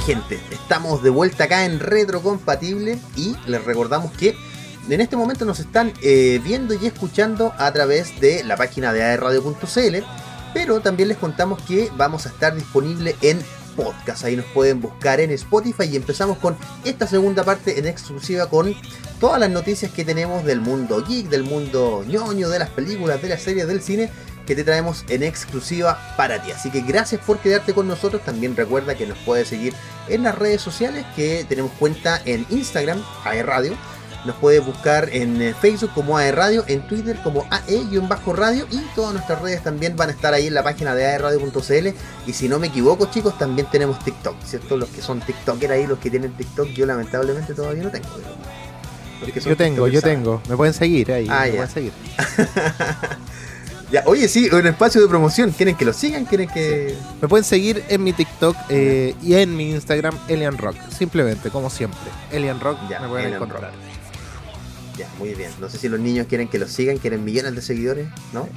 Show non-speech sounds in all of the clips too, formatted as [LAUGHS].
gente, estamos de vuelta acá en Retrocompatible y les recordamos que en este momento nos están eh, viendo y escuchando a través de la página de aerradio.cl, pero también les contamos que vamos a estar disponible en podcast. Ahí nos pueden buscar en Spotify y empezamos con esta segunda parte en exclusiva con todas las noticias que tenemos del mundo geek, del mundo ñoño, de las películas, de las series, del cine que te traemos en exclusiva para ti. Así que gracias por quedarte con nosotros. También recuerda que nos puedes seguir en las redes sociales que tenemos cuenta en Instagram, AE Radio. Nos puedes buscar en eh, Facebook como AE Radio, en Twitter como AE-radio y todas nuestras redes también van a estar ahí en la página de aeradio.cl. Y si no me equivoco, chicos, también tenemos TikTok, ¿cierto? Los que son TikTokers ahí, los que tienen TikTok, yo lamentablemente todavía no tengo. Yo tengo, yo tengo. Me pueden seguir ahí. Ah, me pueden seguir. [LAUGHS] Ya, oye, sí, un espacio de promoción. ¿Quieren que lo sigan? ¿Quieren que.? Me pueden seguir en mi TikTok eh, y en mi Instagram, Elian Rock. Simplemente, como siempre. Elian Rock Ya, me pueden Elian encontrar. Ya, muy bien. No sé si los niños quieren que los sigan, quieren millones de seguidores, ¿no?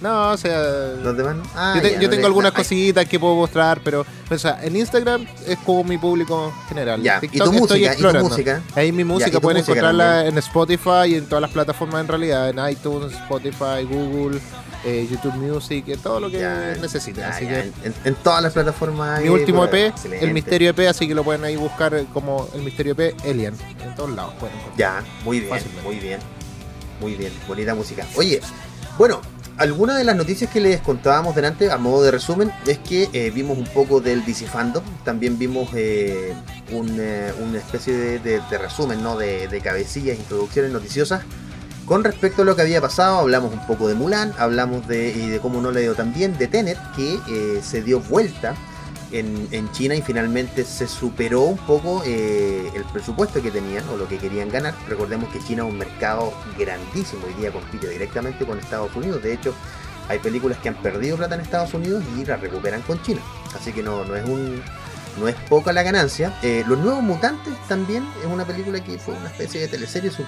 No, o sea. ¿Los demás? no? Ah, yo, te- ya, yo no tengo algunas cositas que puedo mostrar, pero o sea, en Instagram es como mi público general. Ya, En ¿y tu TikTok estoy música? ¿Y tu música? Ahí mi música ¿y tu pueden música encontrarla también? en Spotify y en todas las plataformas en realidad, en iTunes, Spotify, Google, eh, YouTube Music, todo lo que necesiten. así que en, todas las plataformas. mi último EP, excelente. el Misterio EP, así que lo pueden ahí buscar como el Misterio EP Alien. En todos lados pueden encontrar. Ya, muy bien, Fácilmente. muy bien. Muy bien, bonita música. Oye, bueno, alguna de las noticias que les contábamos delante, a modo de resumen, es que eh, vimos un poco del DC también vimos eh, un, eh, una especie de, resumen, ¿no? De, cabecillas, introducciones noticiosas. Con respecto a lo que había pasado, hablamos un poco de Mulan, hablamos de, y de cómo no le dio tan bien, de Tenet, que se dio vuelta en, China y finalmente se superó un poco eh, el presupuesto que tenían o lo que querían ganar. Recordemos que China es un mercado grandísimo, hoy día compite directamente con Estados Unidos. De hecho, hay películas que han perdido plata en Estados Unidos y la recuperan con China. Así que no, no es un. No es poca la ganancia. Eh, Los Nuevos Mutantes también es una película que fue una especie de teleserie, su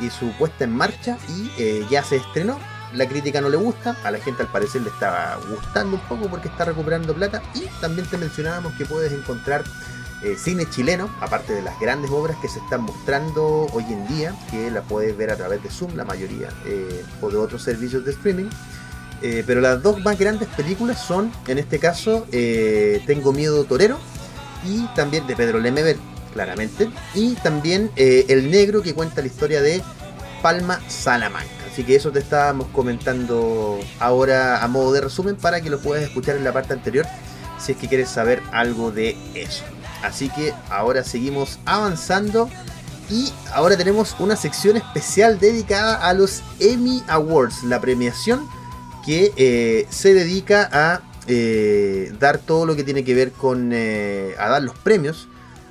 y su puesta en marcha y eh, ya se estrenó. La crítica no le gusta, a la gente al parecer le estaba gustando un poco porque está recuperando plata y también te mencionábamos que puedes encontrar eh, cine chileno, aparte de las grandes obras que se están mostrando hoy en día, que la puedes ver a través de Zoom, la mayoría, eh, o de otros servicios de streaming. Eh, pero las dos más grandes películas son, en este caso, Tengo Miedo Torero y también de Pedro Lemebel, claramente, y también El Negro que cuenta la historia de Palma Salamanca. Así que eso te estábamos comentando ahora a modo de resumen para que lo puedas escuchar en la parte anterior si es que quieres saber algo de eso. Así que ahora seguimos avanzando y ahora tenemos una sección especial dedicada a los Emmy Awards, la premiación que eh, se dedica a eh, dar todo lo que tiene que ver con eh, a dar los premios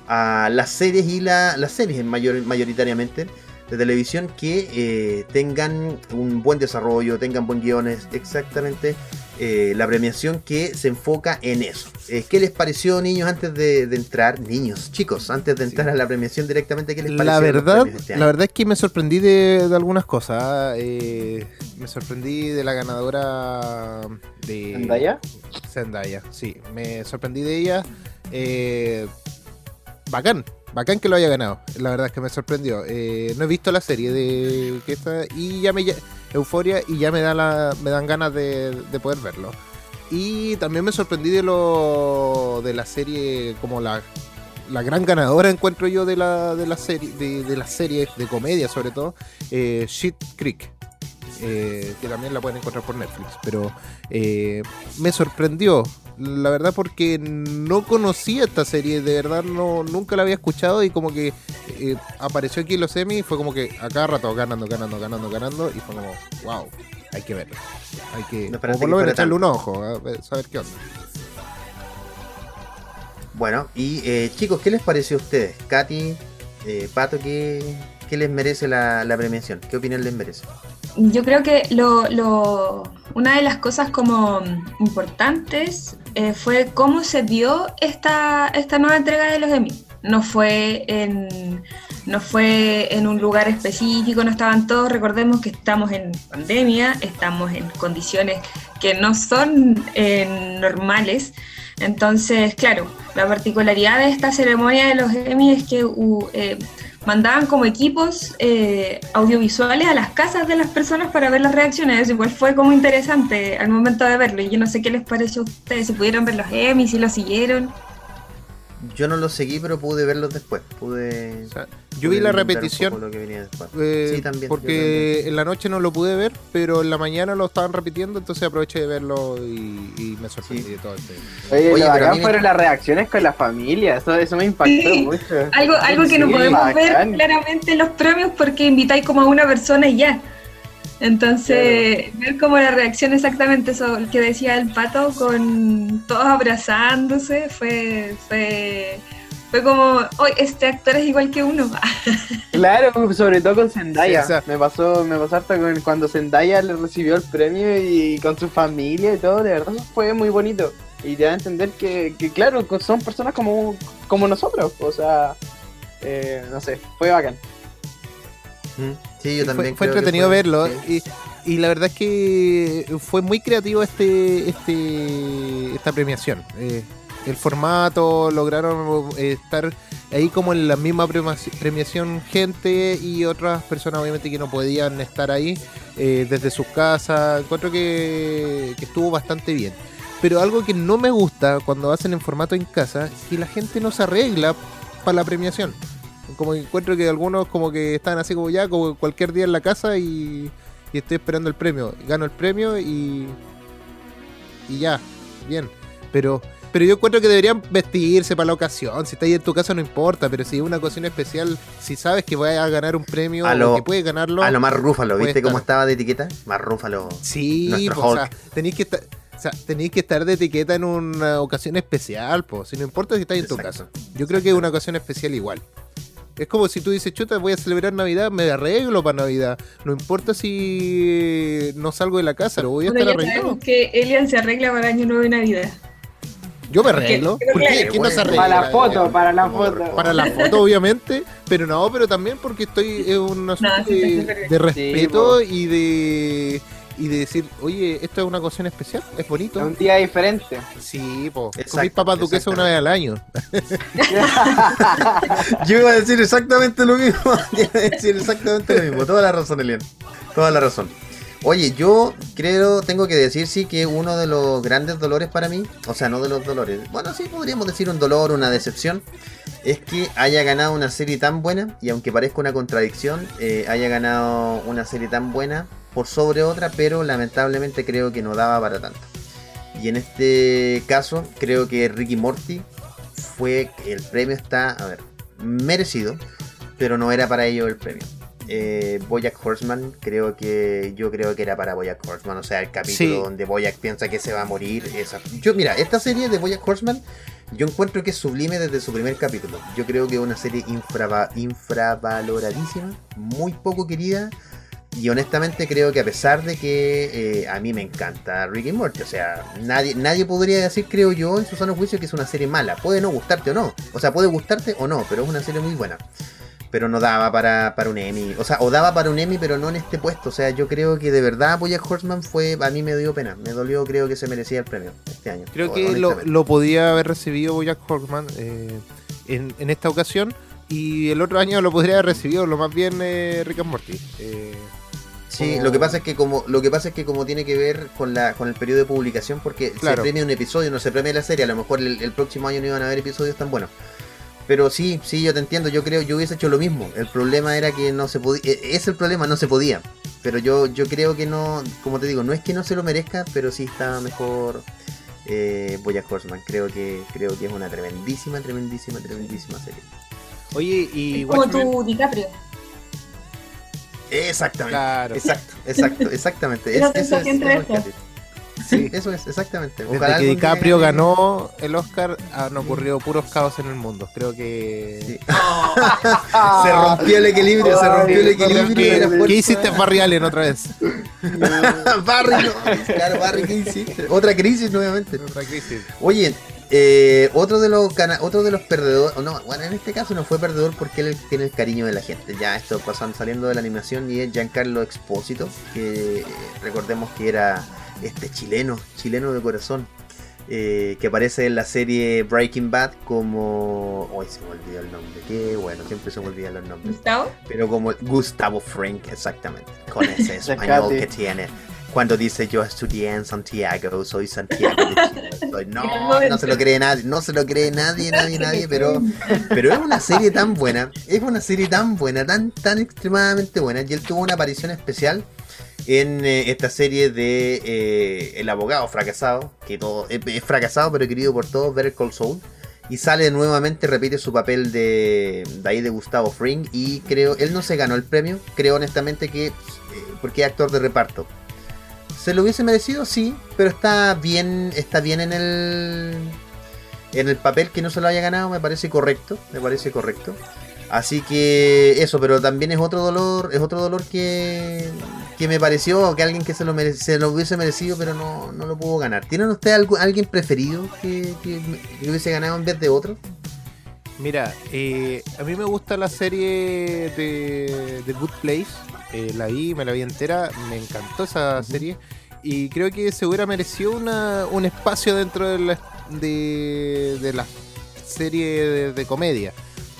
a las series y la- las series en mayor, mayoritariamente de televisión que eh, tengan un buen desarrollo, tengan buen guiones, exactamente eh, la premiación que se enfoca en eso. Eh, ¿Qué les pareció, niños, antes de, de entrar? Niños, chicos, antes de entrar a la premiación directamente, ¿qué les pareció? La los verdad, este la verdad es que me sorprendí de, de algunas cosas. eh, me sorprendí de la ganadora de ¿Zendaya? Zendaya, sí, me sorprendí de ella. Bacán, bacán que lo haya ganado. La verdad es que me sorprendió. Eh, no he visto la serie de y ya me Euforia y ya me da la, me dan ganas de, de poder verlo. Y también me sorprendí de lo de la serie como la la gran ganadora encuentro yo de la de la serie de, de las de comedia sobre todo eh, Shit Creek eh, que también la pueden encontrar por Netflix pero me sorprendió la verdad porque no conocía esta serie de verdad no nunca la había escuchado y como que eh, apareció aquí en los Emmy y fue como que a cada rato ganando ganando ganando ganando y fue como wow hay que verlo hay que No por lo menos echarle tanto. un ojo a ver- saber qué onda Bueno, y eh, chicos, ¿qué les pareció a ustedes? Katy, eh, Pato, ¿qué, qué les merece la, la premiación? ¿Qué opinión les merece? Yo creo que lo, lo- una de las cosas como importantes eh, fue cómo se dio esta, esta nueva entrega de los Emmy. No fue en no fue en un lugar específico, no estaban todos. Recordemos que estamos en pandemia, estamos en condiciones que no son eh, normales. Entonces, claro, la particularidad de esta ceremonia de los Emmy es que uh, eh, mandaban como equipos eh, audiovisuales a las casas de las personas para ver las reacciones. Eso igual fue como interesante al momento de verlo. Y yo no sé qué les pareció a ustedes, si pudieron ver los Emmy, si lo siguieron. Yo no lo seguí, pero pude verlos después. Pude. O sea, yo vi la repetición. poco lo que venía después. eh, Sí, también, Porque en la noche no lo pude ver, pero en la mañana lo estaban repitiendo, entonces aproveché de verlo y, y me sorprendí Sí. de todo este. Oye, Oye, lo pero a bacán mí me- fueron las reacciones con la familia. Eso, eso me impactó Sí. mucho. Algo, algo que no podemos ver claramente en los premios porque invitáis como a una persona y ya. Entonces, ver como la reacción exactamente eso que decía el pato con todos abrazándose fue fue fue como, hoy este actor es igual que uno. [LAUGHS] Claro, sobre todo con Zendaya. Sí, o sea- me pasó, me pasó hasta con cuando Zendaya le recibió el premio y con su familia y todo, de verdad fue muy bonito. Y te da a entender que, que claro, son personas como, como nosotros. O sea, eh, no sé, fue bacán. Mm, Sí, yo también. fue, entretenido fue- verlo sí. y, y la verdad es que fue muy creativo este, este esta premiación. Eh, el formato, lograron eh, estar ahí como en la misma premiación gente y otras personas obviamente que no podían estar ahí eh, desde sus casas. Encuentro que, que estuvo bastante bien. Pero algo que no me gusta cuando hacen en formato en casa es que la gente no se arregla para la premiación. Como que encuentro que algunos como que están así como ya, como cualquier día en la casa y, y estoy esperando el premio. Gano el premio y, y ya, bien. Pero pero yo encuentro que deberían vestirse para la ocasión. Si está ahí en tu casa no importa, pero si es una ocasión especial, si sabes que vas a ganar un premio A o lo- que puedes ganarlo, A lo más Rúfalo, ¿viste cómo estar. estaba de etiqueta? Más Rúfalo. sí, po, o sea, tenéis que estar... O sea, tenéis que estar de etiqueta en una ocasión especial, pues. Si no importa si estás en tu casa. Yo creo que es una ocasión especial igual. Es como si tú dices, chuta, voy a celebrar Navidad, me arreglo para Navidad. No importa si no salgo de la casa, lo voy a Bueno, estar ya arreglado. sabemos que Elian se arregla para Año Nuevo y Navidad. Yo me arreglo. Pero ¿Por qué? claro, ¿Quién no se arregla? Para la foto, para la foto. Para la foto, obviamente, pero no, pero también porque estoy en un asunto sí, de, de respeto y de y de decir, oye, esto es una ocasión especial, es bonito. Es un día diferente. Sí, po. Comís papas duquesas una vez al año. [LAUGHS] Yo iba a decir exactamente lo mismo. [LAUGHS] Iba a decir exactamente lo mismo. Toda la razón, Elian. Toda la razón. Oye, yo creo, tengo que decir sí que uno de los grandes dolores para mí, o sea, no de los dolores, bueno, sí podríamos decir un dolor, una decepción, es que haya ganado una serie tan buena, y aunque parezca una contradicción, eh, haya ganado una serie tan buena por sobre otra, pero lamentablemente creo que no daba para tanto. Y en este caso, creo que Ricky Morty fue, el premio está, a ver, merecido, pero no era para ello el premio. Eh, Boyack Horseman, creo que yo creo que era para Boyack Horseman, o sea, el capítulo Sí. donde Boyack piensa que se va a morir. Esa... Yo, mira, esta serie de Boyack Horseman, yo encuentro que es sublime desde su primer capítulo. Yo creo que es una serie infrava- infravaloradísima, muy poco querida. Y honestamente creo que a pesar de que eh, a mí me encanta Ricky Morty, o sea, nadie, nadie podría decir, creo yo, en su sano juicio que es una serie mala. Puede no gustarte o no. O sea, puede gustarte o no, pero es una serie muy buena. Pero no daba para, para un Emmy. O sea, o daba para un Emmy, pero no en este puesto. O sea, yo creo que de verdad Bojack Horseman fue, a mí me dio pena. Me dolió, creo que se merecía el premio este año. Creo que lo, lo podía haber recibido Bojack Horseman eh, en, en esta ocasión y el otro año lo podría haber recibido lo más bien eh, Rick and Morty. Eh, Sí, como- lo que pasa es que como lo que pasa es que como tiene que ver con la con el periodo de publicación porque Claro. se premia un episodio, no se premia la serie, a lo mejor el, el próximo año no iban a haber episodios tan buenos. Pero sí, sí, yo te entiendo, yo creo, yo hubiese hecho lo mismo. El problema era que no se podía, es el problema, no se podía. Pero yo yo creo que no, como te digo, no es que no se lo merezca, pero sí está mejor eh, Bojack Horseman. Creo que creo que es una tremendísima, tremendísima, tremendísima serie. Oye, y Como tu DiCaprio. Exactamente. Claro. Exacto, exacto, exactamente. Es- eso es, eso. Sí, [LAUGHS] eso es, exactamente. Desde Ojalá que algún día DiCaprio ganó el Oscar han ocurrido puros caos en el mundo. Creo que... Sí. [LAUGHS] [LAUGHS] Se rompió el equilibrio, se rompió el equilibrio. ¿Qué, de la fuerza. qué hiciste Barry Allen otra vez? Barry, no. Claro, Barry, ¿qué hiciste? Otra crisis nuevamente. Otra crisis. Oye, eh, otro de los otro de los perdedores, no, bueno, en este caso no fue perdedor porque él tiene el cariño de la gente. Ya esto pasan saliendo de la animación y es Giancarlo Expósito, que recordemos que era este chileno, chileno de corazón. eh, que aparece en la serie Breaking Bad como... Hoy se me olvidó el nombre, qué bueno, siempre se me olvidan los nombres. ¿Gustavo? Pero como Gustavo Frank, exactamente, con ese [LAUGHS] español que tiene. Cuando dice yo estudié en Santiago, soy Santiago de Chile. [LAUGHS] Soy- no, no se lo cree nadie, no se lo cree nadie, nadie, nadie, pero, pero es una serie tan buena, es una serie tan buena, tan, tan extremadamente buena. Y él tuvo una aparición especial en eh, esta serie de eh, El abogado fracasado, que todo es, es fracasado pero querido por todos, Better Call Saul. Y sale nuevamente, repite su papel de, de ahí de Gustavo Fring. Y creo, él no se ganó el premio, creo honestamente que, eh, porque es actor de reparto. ¿Se lo hubiese merecido? Sí, pero está bien, está bien en el, en el papel que no se lo haya ganado, me parece correcto, me parece correcto. Así que eso, pero también es otro dolor, es otro dolor que, que me pareció que alguien que se lo, mere- se lo hubiese merecido, pero no, no lo pudo ganar. ¿Tienen ustedes alguien preferido que, que, que hubiese ganado en vez de otro? Mira, eh, a mí me gusta la serie de, de Good Place. eh, la vi, me la vi entera, me encantó esa serie. Y creo que se hubiera merecido una, un espacio dentro de la, de, de la serie de, de comedia.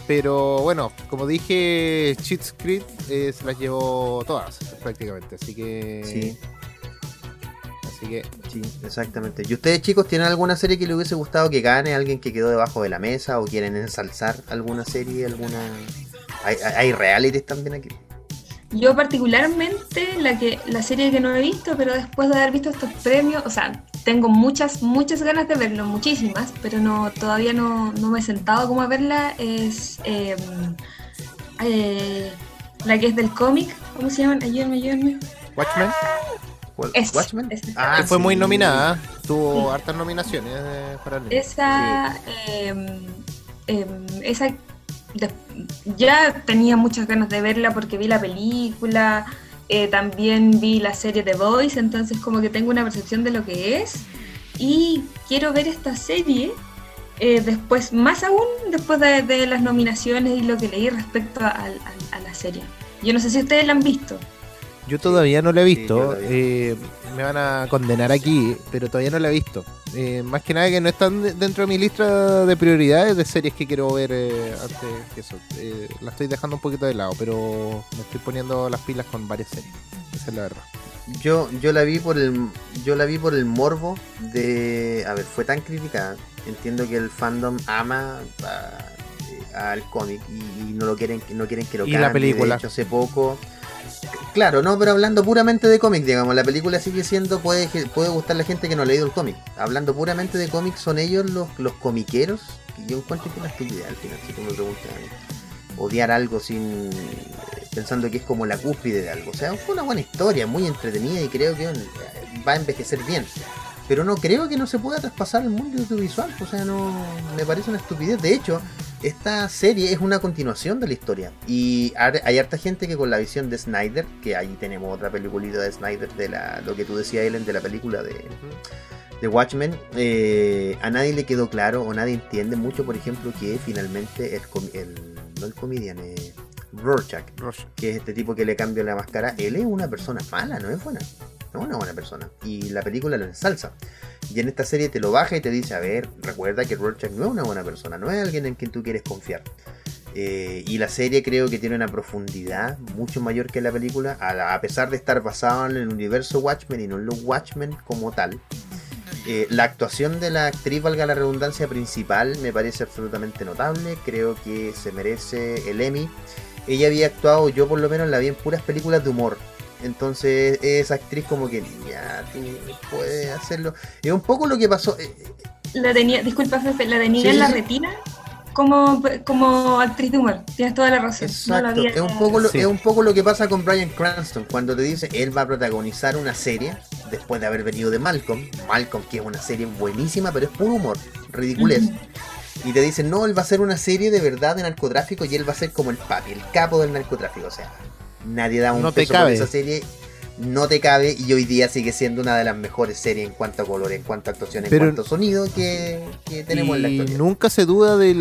Pero bueno, como dije, Cheats Creed eh, se las llevó todas prácticamente. Así que. Sí. Así que. Sí, exactamente. ¿Y ustedes chicos tienen alguna serie que les hubiese gustado que gane? ¿Alguien que quedó debajo de la mesa? ¿O quieren ensalzar alguna serie? alguna ¿Hay, hay, hay realities también aquí? Yo particularmente la que la serie que no he visto, pero después de haber visto estos premios, o sea, tengo muchas muchas ganas de verlo, muchísimas, pero no todavía no, no me he sentado como a verla. Es eh, eh, la que es del cómic, ¿cómo se llaman? Ayúdenme, ayúdenme. Watchmen, ¿Cuál- Es- ¿Watchmen? es- Ah, que fue muy nominada, tuvo Sí. hartas nominaciones eh, para el Esa, eh, eh, esa de- ya tenía muchas ganas de verla porque vi la película, eh, también vi la serie The Voice, entonces como que tengo una percepción de lo que es y quiero ver esta serie eh, después, más aún después de, de las nominaciones y lo que leí respecto a la serie. Yo no sé si ustedes la han visto. Yo todavía no la he visto. eh, me van a condenar aquí, pero todavía no la he visto. Eh, más que nada que no están de- dentro de mi lista de prioridades de series que quiero ver eh, antes que eso. Eh, la estoy dejando un poquito de lado, pero me estoy poniendo las pilas con varias series. Esa es la verdad. Yo, yo la vi por el yo la vi por el morbo de a ver fue tan criticada entiendo que el fandom ama a- al cómic y, y no lo quieren no quieren que lo Y la cambie. película. de hecho hace poco claro no pero hablando puramente de cómic digamos la película sigue siendo puede puede gustar la gente que no ha leído el cómic hablando puramente de cómic son ellos los los comiqueros y yo encuentro que es una estupidez al final si tú me preguntas odiar algo sin pensando que es como la cúspide de algo. O sea, fue una buena historia, muy entretenida y creo que eh, va a envejecer bien. Pero no creo que no se pueda traspasar al mundo audiovisual. O sea, no me parece una estupidez. De hecho, esta serie es una continuación de la historia. Y hay harta gente que con la visión de Snyder, que ahí tenemos otra peliculita de Snyder, de la, lo que tú decías, Ellen, de la película de, de Watchmen, eh, a nadie le quedó claro o nadie entiende mucho, por ejemplo, que finalmente el, el no el comedian, eh, Rorschach, Roche. que es este tipo que le cambia la máscara, él es una persona mala, no es buena. No es una buena persona. Y la película lo ensalza. Y en esta serie te lo baja y te dice, a ver, recuerda que Rorschach no es una buena persona, no es alguien en quien tú quieres confiar. Eh, y la serie creo que tiene una profundidad mucho mayor que la película, a, pesar de estar basada en el universo Watchmen y no en los Watchmen como tal. Eh, la actuación de la actriz, valga la redundancia principal, me parece absolutamente notable. Creo que se merece el Emmy. Ella había actuado, yo por lo menos la vi en puras películas de humor. Entonces, esa actriz como que, ya, tú puedes hacerlo. Es un poco lo que pasó. eh, La tenía, disculpa Fefe, la tenía Sí, en la sí. retina como, como actriz de humor. Tienes toda la razón. No Exacto, había- es un, poco lo, Sí. es un poco lo que pasa con Brian Cranston cuando te dice él va a protagonizar una serie después de haber venido de Malcolm. Malcolm, que es una serie buenísima, pero es puro humor, ridiculez. Y te dicen, no, él va a hacer una serie de verdad de narcotráfico y él va a ser como el papi, el capo del narcotráfico. O sea, nadie da un No peso por esa serie. No te cabe y hoy día sigue siendo una de las mejores series en cuanto a color, en cuanto a actuación, en Pero- cuanto a sonido que, que tenemos en la actualidad. nunca se duda de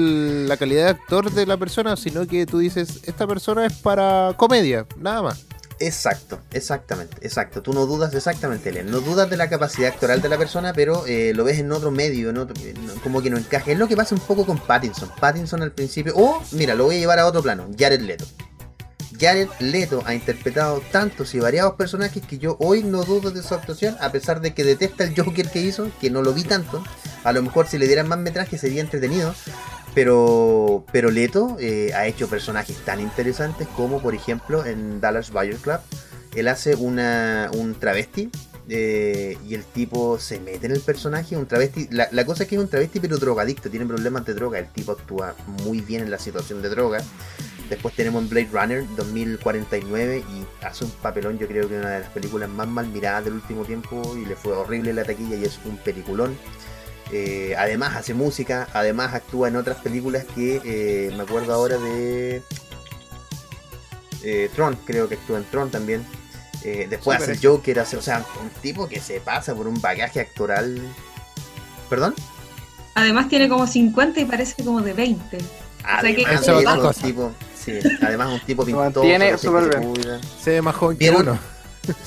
la calidad de actor de la persona, sino que tú dices, esta persona es para comedia, nada más. Exacto, exactamente, exacto. Tú no dudas exactamente, Elian. No dudas de la capacidad actoral de la persona, pero eh, lo ves en otro medio, en otro, como que no encaja. Es lo que pasa un poco con Pattinson. Pattinson al principio. O, mira, lo voy a llevar a otro plano. Jared Leto. Jared Leto ha interpretado tantos y variados personajes que yo hoy no dudo de su actuación, a pesar de que detesta el Joker que hizo, que no lo vi tanto. A lo mejor si le dieran más metraje sería entretenido. Pero, pero Leto eh, ha hecho personajes tan interesantes como, por ejemplo, en Dallas Buyer Club. Él hace una, un travesti eh, y el tipo se mete en el personaje. Un travesti. La, la cosa es que es un travesti, pero drogadicto, tiene problemas de droga. El tipo actúa muy bien en la situación de droga. Después tenemos en Blade Runner 2049 y hace un papelón, yo creo que una de las películas más mal miradas del último tiempo y le fue horrible la taquilla y es un peliculón. Eh, además hace música, además actúa en otras películas que eh, me acuerdo ahora de eh, Tron, creo que actúa en Tron también. Eh, después Súper hace el Joker, hace, o sea, un tipo que se pasa por un bagaje actoral. ¿Perdón? Además tiene como 50 y parece como de 20. sea que- Además, Esa es otra es cosa. tipo, sí, además un tipo pintoso, se súper bien. Se ve más joven que ¿Vieron? uno.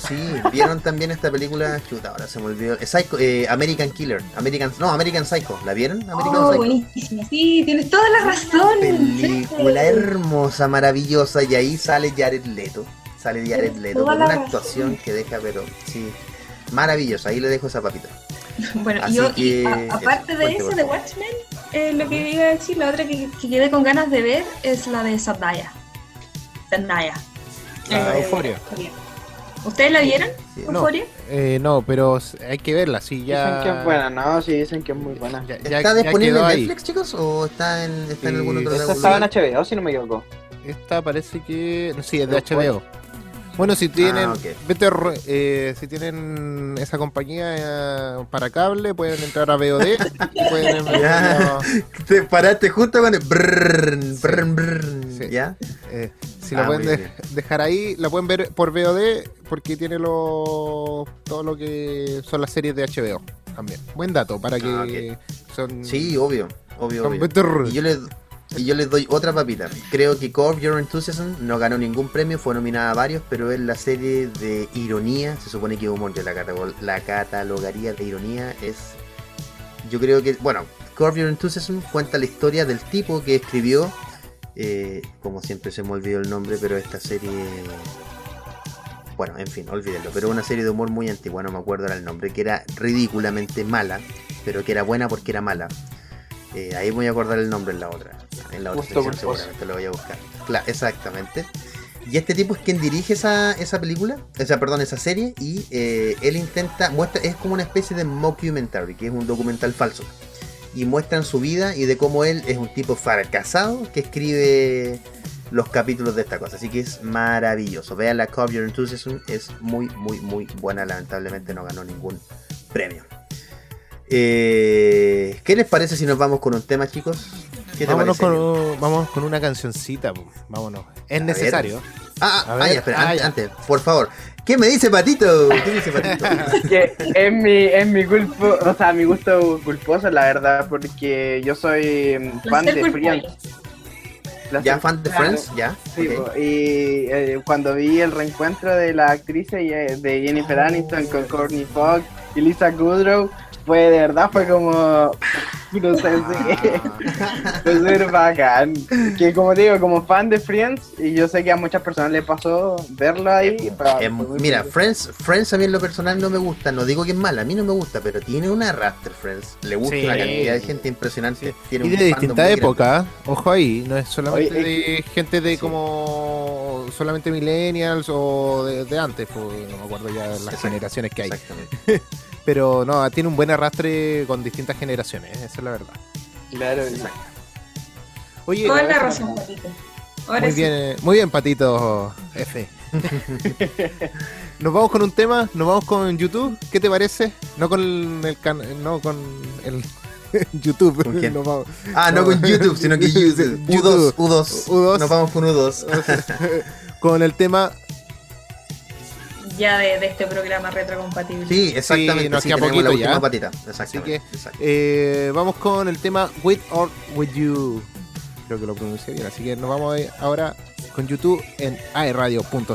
Sí, vieron también esta película, chuta, ahora se me olvidó. Eh, Psycho, eh, American Killer, American, no, American Psycho, ¿la vieron? American Oh, Psycho. buenísimo. Sí, tienes toda la razón. Película Sí. hermosa, maravillosa, y ahí sale Jared Leto. Sale Jared Tienes Leto con una razón. actuación que deja, pero sí, maravillosa. Ahí le dejo esa papita. [LAUGHS] Bueno, Así yo, y a- aparte eso, de eso, de. Watchmen, eh, lo que iba a decir, la otra que, que quedé con ganas de ver es la de Zendaya. Zendaya. La Eh, Euforia. ¿Ustedes la vieron? Sí. No. ¿Euforia? Eh, no, pero hay que verla, sí, ya. Dicen que es buena, no, sí, dicen que es muy buena. ya- ya- ¿Está ya disponible en ahí. Netflix, chicos? ¿O está en, está en Sí, algún otro Esta estaba en HBO, si no me equivoco. Esta parece que. no, Sí, es de Pero HBO. Bueno, si tienen. Ah, vete eh, si tienen esa compañía eh, para cable, pueden entrar a VOD. y pueden [LAUGHS] Ya. Te paraste justo con el brrrn, brrrn, brrrn, Sí. ¿ya? Eh, si Ah, la pueden muy de- bien. dejar ahí, la pueden ver por VOD porque tiene lo, todo lo que son las series de HBO también. Buen dato para que Ah, son. Sí, obvio, obvio, son obvio. yo les, y yo les doy otra papita. Creo que Curb Your Enthusiasm no ganó ningún premio, fue nominada a varios, pero es la serie de ironía. Se supone que humor, yo la, catalo- la catalogaría de ironía. Es. Yo creo que. Bueno, Curb Your Enthusiasm cuenta la historia del tipo que escribió. eh, como siempre se me olvidó el nombre, pero esta serie. Bueno, en fin, olvídenlo. Pero una serie de humor muy antigua, no me acuerdo era el nombre, que era ridículamente mala, pero que era buena porque era mala. Eh, ahí voy a acordar el nombre en la otra. En la otra sección seguramente lo voy a buscar. Claro, exactamente. Y este tipo es quien dirige esa, esa película, o sea, perdón, esa serie, y eh, él intenta, muestra, es como una especie de mockumentary, que es un documental falso. Y muestran su vida y de cómo él es un tipo fracasado que escribe los capítulos de esta cosa. Así que es maravilloso. Vean la Your Enthusiasm, es muy, muy, muy buena. Lamentablemente no ganó ningún premio. Eh, ¿Qué les parece si nos vamos con un tema, chicos? ¿Qué te Vámonos parece? con, vamos con una cancioncita, po. vámonos. Es A necesario. Ah, ah, ver, espera, ah, antes, ya. antes, por favor. ¿Qué me dice Patito? ¿Qué dice Patito? [LAUGHS] que es mi, es mi culpo, o sea, mi gusto culposo, la verdad, porque yo soy mm, fan Placer de. Friends. ¿Ya fan de. Friends? ¿Ya? Sí, y eh, cuando vi el reencuentro de la actriz eh, de Jennifer Aniston con Courtney Fox y Lisa Kudrow, fue de verdad, fue como, [LAUGHS] no sé, sí, Ah. fue súper bacán. Que como digo, como fan de Friends, y yo sé que a muchas personas les pasó verlo ahí. muy mira. Friends, Friends a mí en lo personal no me gusta, no digo que es mala, a mí no me gusta, pero tiene un arrastre Friends, le gusta Sí. una cantidad de gente impresionante, tiene Y de fandom distinta muy época, ojo ahí, no es solamente Oye, de gente de Sí. como solamente millennials o de, de antes, pues, no me acuerdo ya de las generaciones que hay. Exactamente. [LAUGHS] Pero no, tiene un buen arrastre con distintas generaciones, esa es la verdad. Claro, Exacto. Oye, Toda la razón, no. Patito. Ahora muy sí. bien, eh, muy bien, Patito F. [LAUGHS] nos vamos con un tema, nos vamos con YouTube, ¿qué te parece? No con el can no con el [LAUGHS] YouTube. ¿Con quién? Nos vamos- Ah, no con [LAUGHS] YouTube, sino que YouTube. U2, U2. U2. Nos vamos con U2. con el tema ya de, este programa retrocompatible. Sí, exactamente. Sí, nos queda poquito la ya. patita. Así que eh, vamos con el tema With or With You. Creo que lo pronuncié bien. Así que nos vamos ahora con YouTube en aeradio.cl.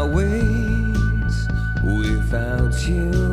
our without you.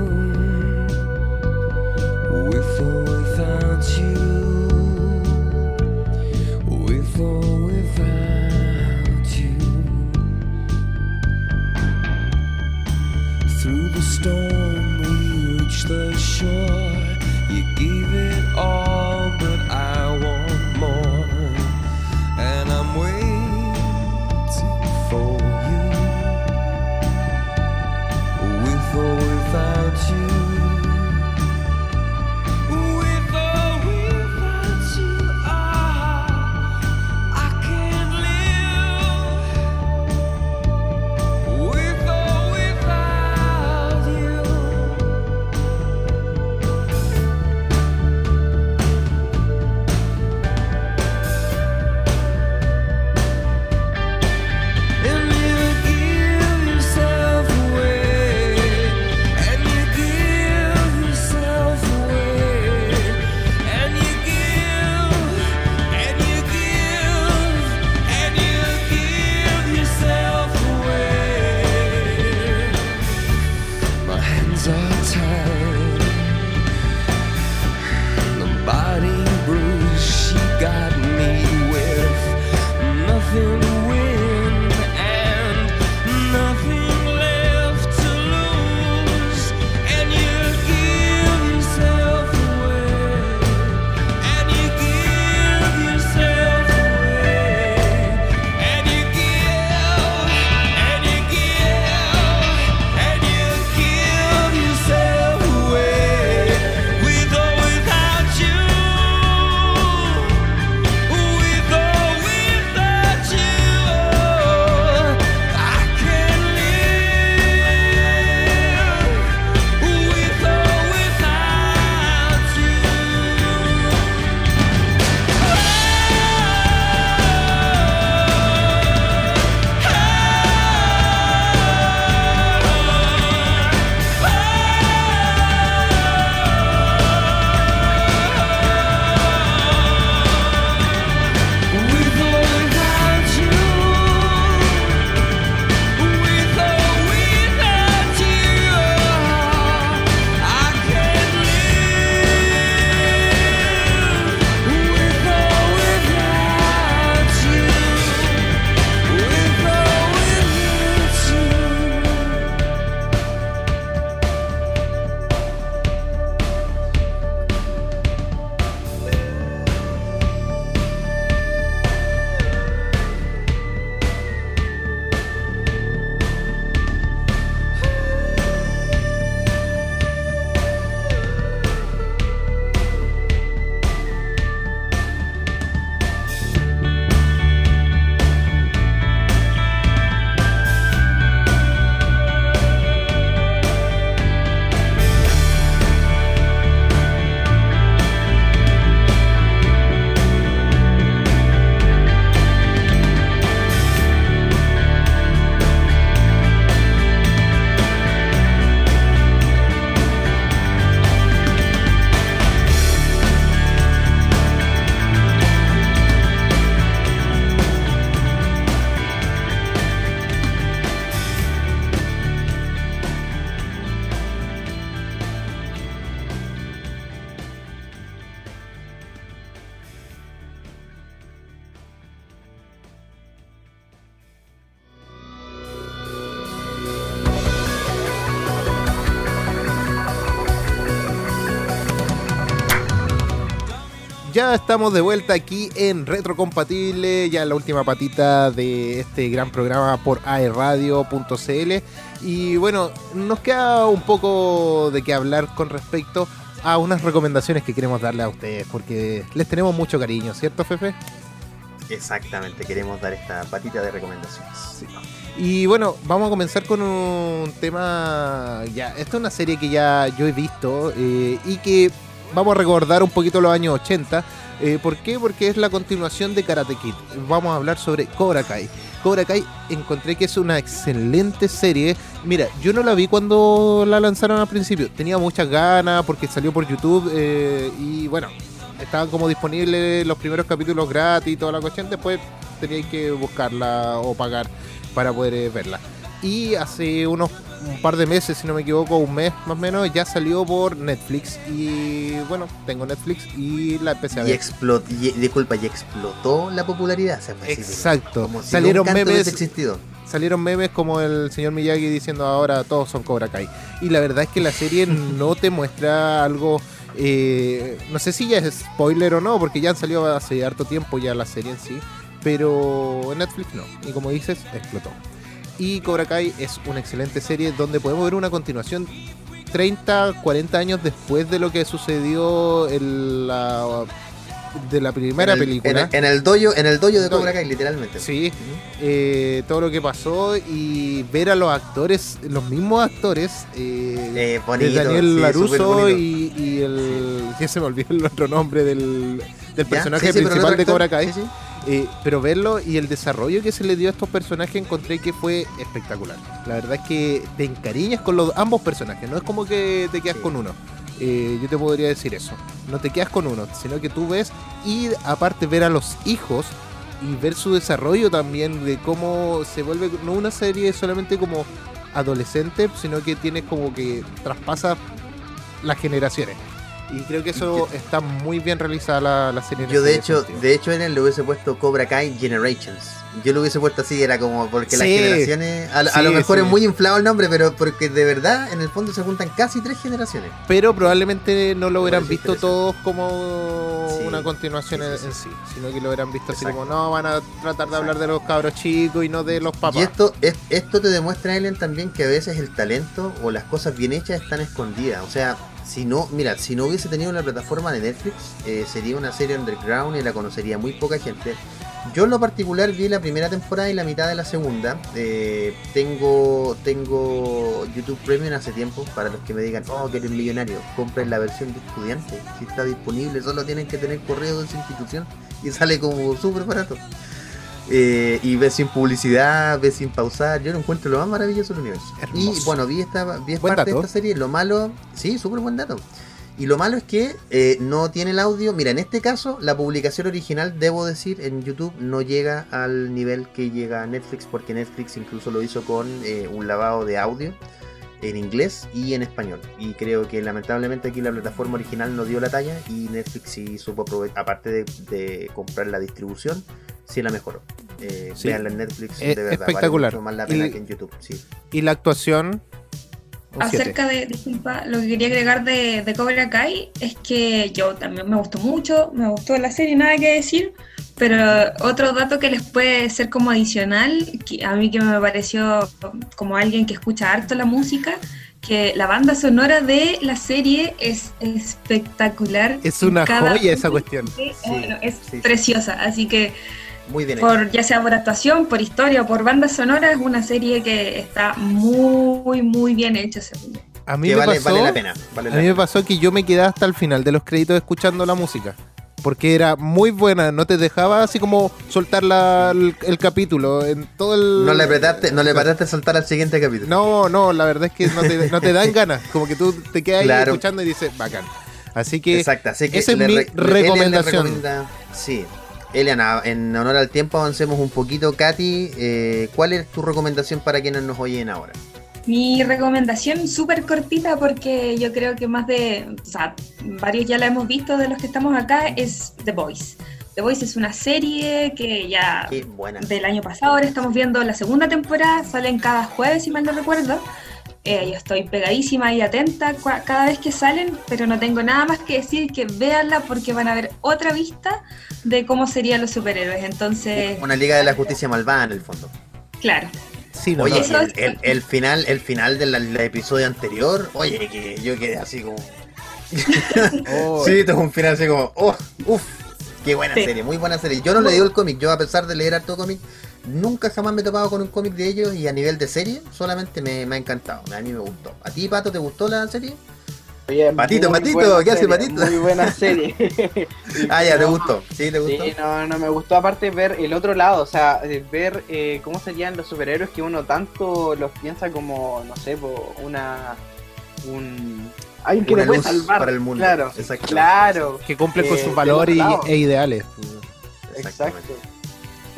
estamos de vuelta aquí en Retrocompatible, ya la última patita de este gran programa por aerradio.cl. Y bueno, nos queda un poco de qué hablar con respecto a unas recomendaciones que queremos darle a ustedes, porque les tenemos mucho cariño, ¿cierto, Fefe? Exactamente, queremos dar esta patita de recomendaciones. Y bueno, vamos a comenzar con un tema. Ya, esta es una serie que ya yo he visto eh, y que vamos a recordar un poquito los años 80. Eh, ¿Por qué? Porque es la continuación de Karate Kid. Vamos a hablar sobre Cobra Kai. Cobra Kai encontré que es una excelente serie. Mira, yo no la vi cuando la lanzaron al principio. Tenía muchas ganas porque salió por YouTube eh, y bueno, estaban como disponibles los primeros capítulos gratis y toda la cuestión. Después teníais que buscarla o pagar para poder eh, verla. Y hace unos un par de meses, si no me equivoco, un mes más o menos, ya salió por Netflix. Y bueno, tengo Netflix y la empecé a Y ver. explotó, disculpa, y explotó la popularidad. se Exacto. Como si Salieron memes existido. salieron memes como el señor Miyagi diciendo ahora todos son Cobra Kai. Y la verdad es que la serie [LAUGHS] no te muestra algo, eh, no sé si ya es spoiler o no, porque ya han salido hace harto tiempo ya la serie en sí, pero en Netflix no. Y como dices, explotó. Y Cobra Kai es una excelente serie donde podemos ver una continuación 30, 40 años después de lo que sucedió en la, de la primera en el, película. En el, dojo, en el dojo de. Cobra Kai, literalmente. Sí, eh, todo lo que pasó y ver a los actores, los mismos actores, eh, Eh, bonito, de Daniel sí, Laruso y, y el. [LAUGHS] Ya se me olvidó el otro nombre del, del personaje Sí, sí, principal de Cobra Kai. Eh, pero verlo y el desarrollo que se le dio a estos personajes encontré que fue espectacular. La verdad es que te encariñas con los ambos personajes, no es como que te quedas Sí. con uno. Eh, yo te podría decir eso. No te quedas con uno, sino que tú ves y aparte ver a los hijos y ver su desarrollo también de cómo se vuelve no una serie solamente como adolescente, sino que tiene como que traspasa las generaciones. Y creo que eso está muy bien realizada la, la serie. Yo de hecho, sentido. de hecho en él le hubiese puesto Cobra Kai Generations. Yo lo hubiese puesto así, era como porque las generaciones, a, lo mejor sí. es muy inflado el nombre, pero porque de verdad en el fondo se juntan casi tres generaciones. pero probablemente no lo hubieran visto todos como una continuación en, sí, sino que lo hubieran visto así como no van a tratar de hablar de los cabros chicos y no de los papás. Y esto, es- esto te demuestra, Ellen, también que a veces el talento o las cosas bien hechas están escondidas. O sea, si no, mira, si no hubiese tenido una plataforma de Netflix, eh, sería una serie underground y la conocería muy poca gente. Yo en lo particular vi la primera temporada y la mitad de la segunda. Eh, tengo tengo YouTube Premium hace tiempo. Para los que me digan, oh, que eres millonario, compren la versión de estudiante. Si está disponible, solo tienen que tener correo de esa institución y sale como súper barato. Eh, y ves sin publicidad, ves sin pausar. Yo lo encuentro lo más maravilloso del universo. Y bueno, vi esta, vi Buen parte dato. de esta serie. Lo malo, sí, súper buen dato. Y lo malo es que eh, no tiene el audio. Mira, en este caso, la publicación original, debo decir, en YouTube no llega al nivel que llega a Netflix, porque Netflix incluso lo hizo con eh, un lavado de audio en inglés y en español. Y creo que lamentablemente aquí la plataforma original no dio la talla y Netflix sí supo aprovechar, aparte de, de comprar la distribución, sí la mejoró. Eh, Sí. Veanla en Netflix, Es de verdad. espectacular. Vale mucho más la pena Y- que en YouTube, sí. Y la actuación. un siete. Acerca de, disculpa, lo que quería agregar de, de Cobra Kai es que yo también me gustó mucho, me gustó la serie, nada que decir, pero otro dato que les puede ser como adicional, que a mí que me pareció como alguien que escucha harto la música, que la banda sonora de la serie es espectacular. Es una cada joya esa cuestión. Sí, Sí, bueno, es sí, sí. preciosa, así que Muy bien. hecho. por ya sea por actuación, por historia o por banda sonora, es una serie que está muy, muy bien hecha, según yo. A mí Que me vale, pasó. vale la pena. Vale A la mí me pasó que yo me quedé hasta el final de los créditos escuchando la música. Porque era muy buena, no te dejaba así como soltar la- el, el capítulo en todo el... No le apretaste, no le apretaste saltar al siguiente capítulo. No, no, la verdad es que no te, no te dan ganas. Como que tú te quedas ahí escuchando y dices, bacán. Así que Exacto, así que esa es mi re- recomendación. recomienda- sí. Eliana, en honor al tiempo avancemos un poquito. Katy, eh, ¿cuál es tu recomendación para quienes nos oyen ahora? Mi recomendación súper cortita porque yo creo que más de, o sea, varios ya la hemos visto de los que estamos acá, es The Voice. The Voice es una serie que ya buena. del año pasado, ahora estamos viendo la segunda temporada, salen cada jueves si mal no recuerdo. Eh, yo estoy pegadísima y atenta cada vez que salen, pero no tengo nada más que decir que véanla porque van a ver otra vista de cómo serían los superhéroes. Entonces, Una Liga de la Justicia malvada en el fondo. claro, sí, no, Oye, no. El, es- el- el final, el final del episodio anterior, oye, que yo quedé así como. Oh, [LAUGHS] Sí, tengo un final así como, oh, uff, qué buena Sí. serie, muy buena serie. Yo no leí el cómic, yo a pesar de leer harto cómic, nunca jamás me he topado con un cómic de ellos y a nivel de serie solamente me, me ha encantado, a mí me gustó. ¿A ti, Pato, te gustó la serie? Oye, Patito, buena ¿qué hace Patito? Muy buena serie. [LAUGHS] Ah, ya, ¿te No, gustó? ¿Sí, te gustó? Sí, no, no, me gustó aparte ver el otro lado, o sea, de ver eh, cómo serían los superhéroes que uno tanto los piensa como, no sé, una... un... Alguien que te puede salvar. para el mundo. Claro, claro, Que cumplen con Eh, sus del valores e ideales. Exactamente.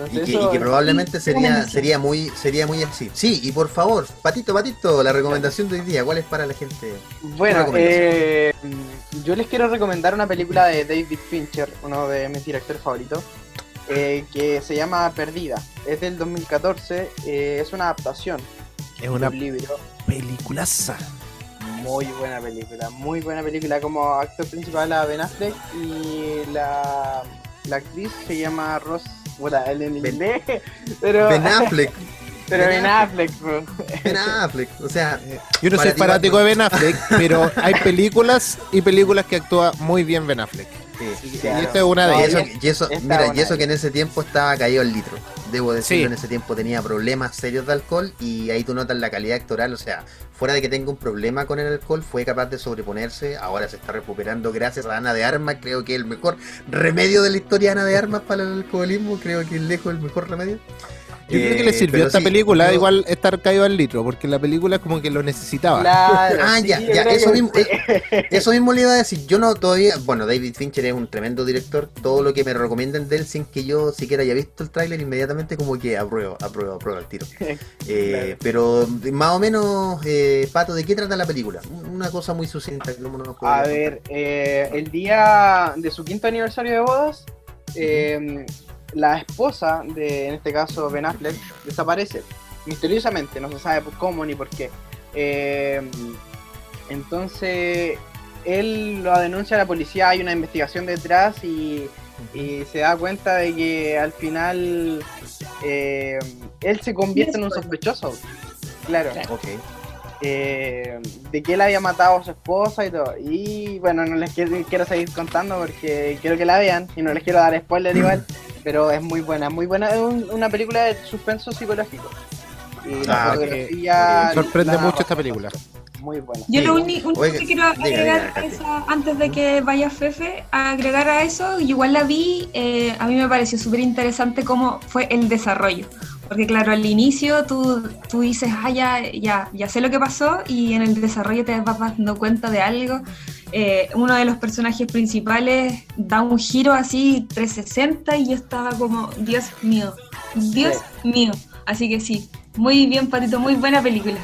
Y que, y eso- que probablemente sería, sería muy sería muy así. Sí, y por favor, Patito, Patito, la recomendación de hoy día, ¿cuál es para la gente? Bueno, eh, yo les quiero recomendar una película de David Fincher, uno de mis directores favoritos, eh, que se llama Perdida. Es del 2014, eh, es una adaptación Es una un libro. peliculaza. Muy buena película, muy buena película. Como actor principal a Ben Affleck y la, la actriz se llama Ross. En Ben- inglés, pero, Ben Affleck, [LAUGHS] pero Ben Ben Affleck, bro. Ben Affleck, o sea, Yo no soy ti, fanático de Ben Affleck, pero hay películas y películas que actúa muy bien Ben Affleck. sí. Sí, Y claro. esta es una de Y No, eso, ellas. y eso- mira, y eso que en ese tiempo estaba caído al litro. Debo decirlo, Sí. en ese tiempo tenía problemas serios de alcohol y ahí tú notas la calidad actoral, o sea, fuera de que tenga un problema con el alcohol, fue capaz de sobreponerse, ahora se está recuperando gracias a Ana de Armas, creo que el mejor remedio de la historia de Ana de Armas para el alcoholismo, creo que es lejos el mejor remedio. Yo creo que Eh, le sirvió pero esta sí, película yo- igual estar caído al litro, porque la película como que lo necesitaba. Claro, Ah, sí, ya, ya, eso que mismo, sí. Eso mismo le iba a decir, yo no todavía, bueno, David Fincher es un tremendo director, todo lo que me recomienden de él sin que yo siquiera haya visto el tráiler inmediatamente como que apruebo, apruebo, apruebo al tiro. [LAUGHS] Eh, Pero más o menos, eh, Pato, ¿de qué trata la película? Una cosa muy sucinta, ¿cómo no nos A ver, eh, el día de su quinto aniversario de bodas, eh, la esposa de, en este caso, Ben Affleck, desaparece misteriosamente, no se sabe por cómo ni por qué. Eh, entonces, él lo denuncia a la policía, hay una investigación detrás y, y se da cuenta de que al final eh, él se convierte en un sospechoso. Claro contar? Ok. eh, de que él había matado a su esposa y todo. Y bueno, no les quiero, quiero seguir contando porque quiero que la vean y no les quiero dar spoiler igual, [LAUGHS] pero es muy buena, muy buena. Es un- una película de suspenso psicológico. Y la Ah, fotografía. Sorprende la- mucho esta película. Muy buena. Yo lo único que quiero agregar diga, esa, antes de que vaya Fefe, agregar a eso, igual la vi, eh, a mí me pareció súper interesante cómo fue el desarrollo. Porque claro, al inicio tú, tú dices, ah, ya, ya, ya sé lo que pasó y en el desarrollo te vas dando cuenta de algo. Eh, uno de los personajes principales da un giro así 360 y yo estaba como, Dios mío, Dios mío. Así que sí, muy bien, Patito, muy buena película.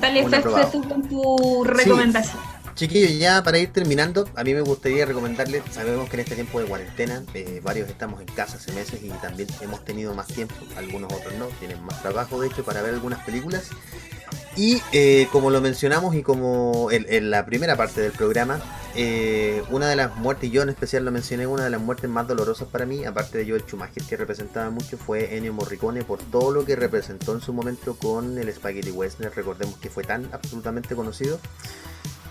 Dale, Fefe, tú con tu recomendación. Chiquillos, ya para ir terminando, a mí me gustaría recomendarles, sabemos que en este tiempo de cuarentena, eh, varios estamos en casa hace meses y también hemos tenido más tiempo, algunos otros no, tienen más trabajo de hecho para ver algunas películas. Y eh, como lo mencionamos y como en, la primera parte del programa, eh, una de las muertes, y yo en especial lo mencioné, una de las muertes más dolorosas para mí, aparte de Joel Schumacher, que representaba mucho, fue Ennio Morricone por todo lo que representó en su momento con el Spaghetti Western. Recordemos que fue tan absolutamente conocido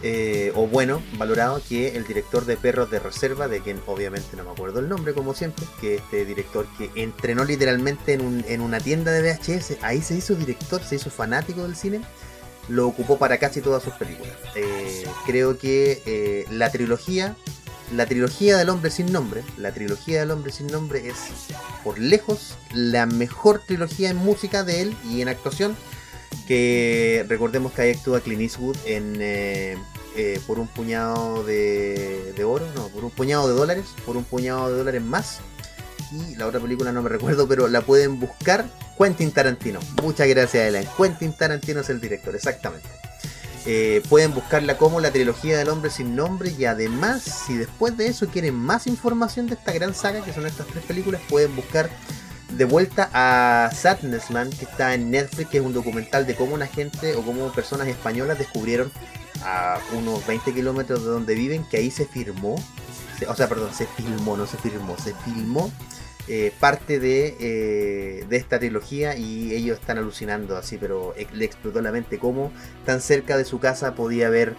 eh, o bueno, valorado, que el director de Perros de Reserva, de quien obviamente no me acuerdo el nombre como siempre, que este director que entrenó literalmente en, un- en una tienda de VHS, ahí se hizo director, se hizo fanático del cine, lo ocupó para casi todas sus películas. Eh, creo que eh, la trilogía, la trilogía del hombre sin nombre, la trilogía del hombre sin nombre es por lejos la mejor trilogía en música de él y en actuación que recordemos que ahí actúa Clint Eastwood en eh, eh, por un puñado de, de oro, no, por un puñado de dólares, por un puñado de dólares más. Y la otra película no me recuerdo, pero la pueden buscar. Quentin Tarantino. Muchas gracias, Ellen. Quentin Tarantino es el director, exactamente. Eh, pueden buscarla como la trilogía del hombre sin nombre y además si después de eso quieren más información de esta gran saga que son estas tres películas pueden buscar de vuelta a Sadnessland que está en Netflix que es un documental de cómo una gente o cómo personas españolas descubrieron a unos 20 kilómetros de donde viven que ahí se firmó o sea perdón se filmó no se firmó se filmó eh, parte de, eh, de esta trilogía y ellos están alucinando así, pero le explotó la mente cómo tan cerca de su casa podía ver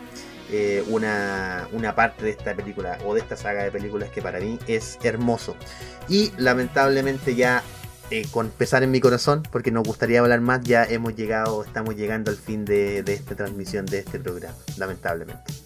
eh, una, una parte de esta película o de esta saga de películas que para mí es hermoso. Y lamentablemente ya eh, con pesar en mi corazón, porque nos gustaría hablar más, ya hemos llegado, estamos llegando al fin de, de esta transmisión de este programa, lamentablemente.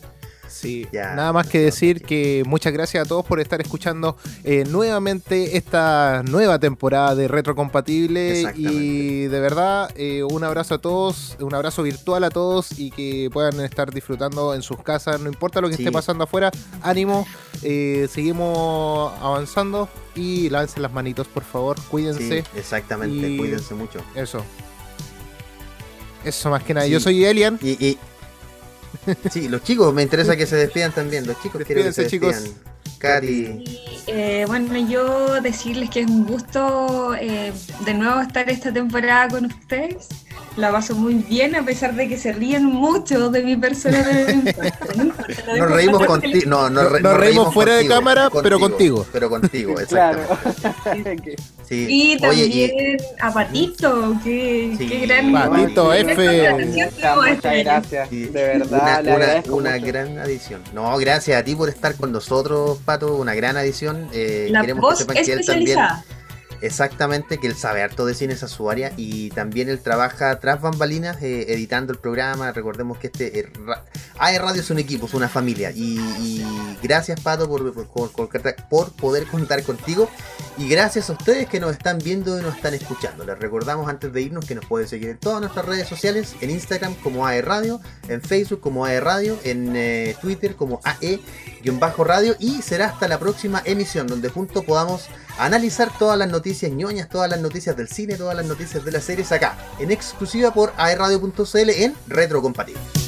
Sí, Ya, nada más que decir que muchas gracias a todos por estar escuchando eh, nuevamente esta nueva temporada de Retrocompatible y de verdad eh, un abrazo a todos, un abrazo virtual a todos y que puedan estar disfrutando en sus casas, no importa lo que Sí. esté pasando afuera, ánimo, eh, seguimos avanzando y lávense las manitos por favor, cuídense, Sí, exactamente, Y- cuídense mucho. eso. Eso más que nada, Sí. yo soy Elian. Y, y- [LAUGHS] sí, los chicos, me interesa que se despidan también. Los chicos quiero que se Despídense, chicos. despidan. Cari, eh, bueno, yo decirles que es un gusto eh, de nuevo estar esta temporada con ustedes. La paso muy bien, a pesar de que se ríen mucho de mi persona. [LAUGHS] Dejo nos reímos contigo. No, nos, re- Nos reímos fuera de contigo, cámara, pero contigo. Pero contigo, [LAUGHS] Claro. exactamente. Sí. Y Oye, también a Patito, que, Sí. que gran. Patito F. Muchas, muchas gracias. De verdad, una, una- gran adición. No, gracias a ti por estar con nosotros, Pato. Una gran adición. Eh, La queremos voz que sepan que él también, especializada. Exactamente, que él sabe harto de cine, área. Y también él trabaja tras bambalinas, eh, editando el programa. Recordemos que este eh, AE Radio es un equipo, es una familia. Y, gracias, Pato, por- por poder contar contigo. Y gracias a ustedes que nos están viendo y nos están escuchando. Les recordamos antes de irnos que nos pueden seguir en todas nuestras redes sociales, en Instagram como AE Radio, en Facebook como AE Radio, en eh, Twitter como AE-radio y será hasta la próxima emisión donde juntos podamos analizar todas las noticias ñoñas, todas las noticias del cine, todas las noticias de las series acá, en exclusiva por aeradio.cl en Retrocompatible.